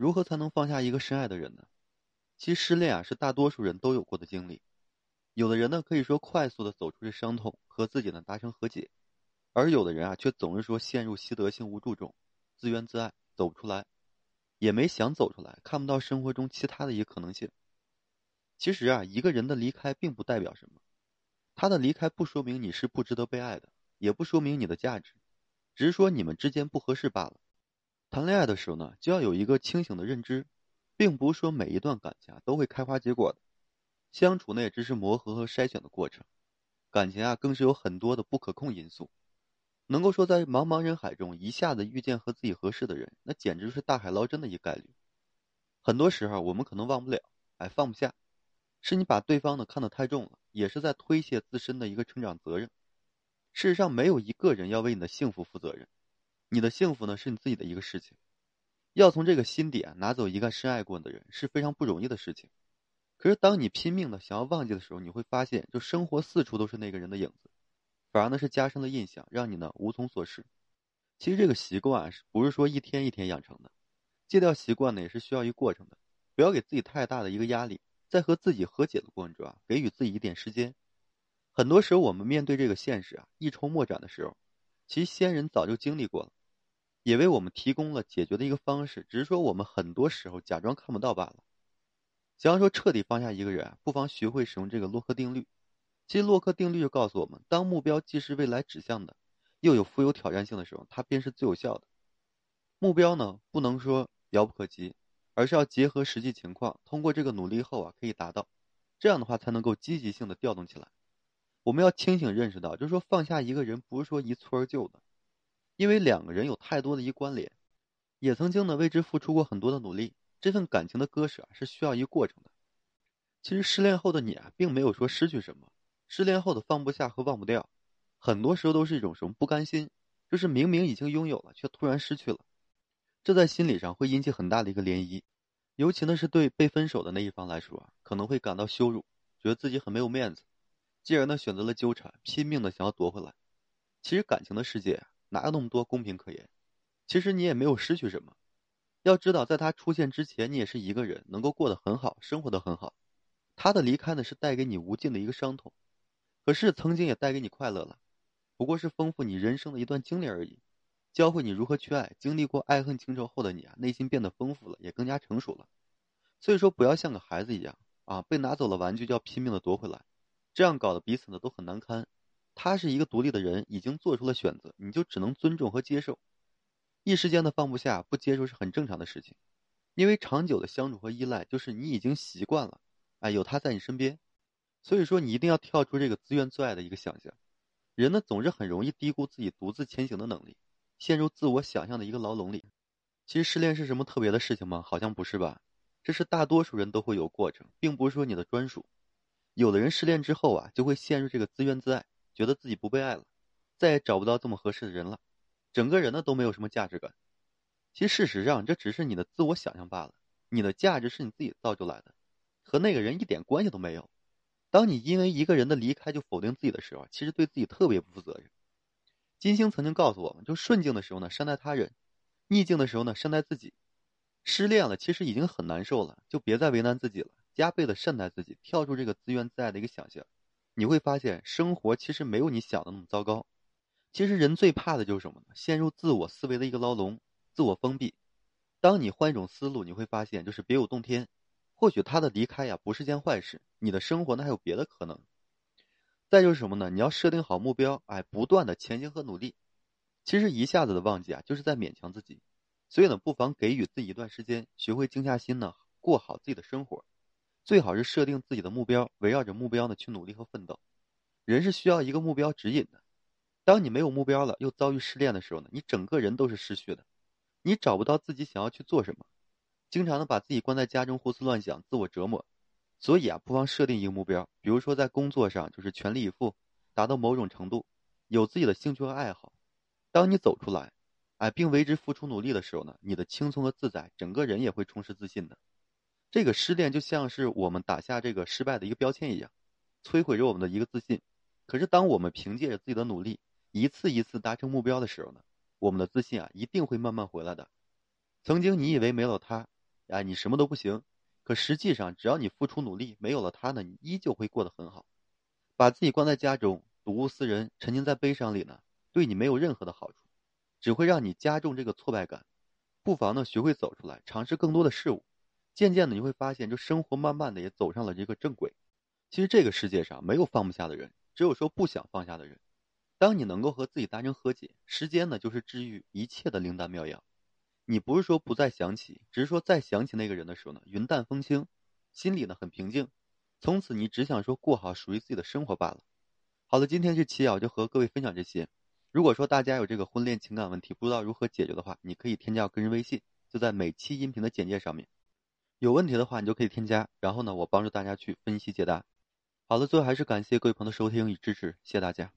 如何才能放下一个深爱的人呢？其实失恋啊，是大多数人都有过的经历。有的人呢，可以说快速的走出这伤痛，和自己呢达成和解；而有的人啊，却总是说陷入习得性无助中，自怨自艾，走不出来，也没想走出来，看不到生活中其他的一个可能性。其实啊，一个人的离开并不代表什么，他的离开不说明你是不值得被爱的，也不说明你的价值，只是说你们之间不合适罢了。谈恋爱的时候呢，就要有一个清醒的认知，并不是说每一段感情啊都会开花结果的，相处呢也只是磨合和筛选的过程，感情啊更是有很多的不可控因素，能够说在茫茫人海中一下子遇见和自己合适的人，那简直是大海捞针的一个概率。很多时候我们可能忘不了，哎，放不下，是你把对方呢看得太重了，也是在推卸自身的一个成长责任。事实上，没有一个人要为你的幸福负责任。你的幸福呢，是你自己的一个事情。要从这个心底啊拿走一个深爱过的人是非常不容易的事情。可是当你拼命的想要忘记的时候，你会发现，就生活四处都是那个人的影子，反而呢是加深了印象，让你呢无从所事。其实这个习惯是不是说一天一天养成的？戒掉习惯呢也是需要一个过程的。不要给自己太大的一个压力，在和自己和解的过程中啊，给予自己一点时间。很多时候我们面对这个现实啊一筹莫展的时候，其实先人早就经历过了。也为我们提供了解决的一个方式，只是说我们很多时候假装看不到罢了。想要说彻底放下一个人，不妨学会使用这个洛克定律。其实洛克定律就告诉我们，当目标既是未来指向的，又有富有挑战性的时候，它便是最有效的。目标呢，不能说遥不可及，而是要结合实际情况，通过这个努力后啊，可以达到。这样的话，才能够积极性的调动起来。我们要清醒认识到，就是说放下一个人，不是说一蹴而就的。因为两个人有太多的一关联，也曾经呢为之付出过很多的努力，这份感情的割舍啊是需要一个过程的。其实失恋后的你啊，并没有说失去什么，失恋后的放不下和忘不掉，很多时候都是一种什么不甘心，就是明明已经拥有了，却突然失去了，这在心理上会引起很大的一个涟漪，尤其呢是对被分手的那一方来说啊，可能会感到羞辱，觉得自己很没有面子，继而呢选择了纠缠，拼命的想要夺回来。其实感情的世界。哪有那么多公平可言？其实你也没有失去什么。要知道，在他出现之前，你也是一个人，能够过得很好，生活的很好。他的离开呢，是带给你无尽的一个伤痛，可是曾经也带给你快乐了，不过是丰富你人生的一段经历而已，教会你如何去爱。经历过爱恨情仇后的你啊，内心变得丰富了，也更加成熟了。所以说，不要像个孩子一样啊，被拿走了玩具就要拼命的夺回来，这样搞得彼此呢都很难堪。他是一个独立的人，已经做出了选择，你就只能尊重和接受。一时间的放不下、不接受是很正常的事情，因为长久的相处和依赖，就是你已经习惯了，哎，有他在你身边。所以说，你一定要跳出这个自怨自艾的一个想象。人呢，总是很容易低估自己独自前行的能力，陷入自我想象的一个牢笼里。其实失恋是什么特别的事情吗？好像不是吧？这是大多数人都会有过程，并不是说你的专属。有的人失恋之后啊，就会陷入这个自怨自艾。觉得自己不被爱了，再也找不到这么合适的人了，整个人呢都没有什么价值感。其实事实上，这只是你的自我想象罢了。你的价值是你自己造就来的，和那个人一点关系都没有。当你因为一个人的离开就否定自己的时候，其实对自己特别不负责任。金星曾经告诉我们，就顺境的时候呢善待他人，逆境的时候呢善待自己。失恋了，其实已经很难受了，就别再为难自己了，加倍的善待自己，跳出这个自怨自艾的一个想象。你会发现，生活其实没有你想的那么糟糕。其实人最怕的就是什么呢？陷入自我思维的一个牢笼，自我封闭。当你换一种思路，你会发现，就是别有洞天。或许他的离开呀，不是件坏事。你的生活呢，还有别的可能。再就是什么呢？你要设定好目标，哎，不断的前行和努力。其实一下子的忘记啊，就是在勉强自己。所以呢，不妨给予自己一段时间，学会静下心呢，过好自己的生活。最好是设定自己的目标，围绕着目标呢去努力和奋斗。人是需要一个目标指引的。当你没有目标了，又遭遇失恋的时候呢，你整个人都是失去的，你找不到自己想要去做什么，经常的把自己关在家中胡思乱想，自我折磨。所以啊，不妨设定一个目标，比如说在工作上就是全力以赴，达到某种程度，有自己的兴趣和爱好。当你走出来，哎，并为之付出努力的时候呢，你的轻松和自在，整个人也会充实自信的。这个失恋就像是我们打下这个失败的一个标签一样，摧毁着我们的一个自信。可是，当我们凭借着自己的努力，一次一次达成目标的时候呢，我们的自信啊，一定会慢慢回来的。曾经你以为没有他，呀，你什么都不行。可实际上，只要你付出努力，没有了他呢，你依旧会过得很好。把自己关在家中，睹物思人，沉浸在悲伤里呢，对你没有任何的好处，只会让你加重这个挫败感。不妨呢，学会走出来，尝试更多的事物。渐渐的，你会发现，这生活慢慢的也走上了这个正轨。其实这个世界上没有放不下的人，只有说不想放下的人。当你能够和自己达成和解，时间呢就是治愈一切的灵丹妙药。你不是说不再想起，只是说再想起那个人的时候呢，云淡风轻，心里呢很平静。从此你只想说过好属于自己的生活罢了。好了，今天这期啊我就和各位分享这些。如果说大家有这个婚恋情感问题不知道如何解决的话，你可以添加我个人微信，就在每期音频的简介上面。有问题的话你就可以添加，然后呢我帮助大家去分析解答。好了，最后还是感谢各位朋友的收听与支持，谢谢大家。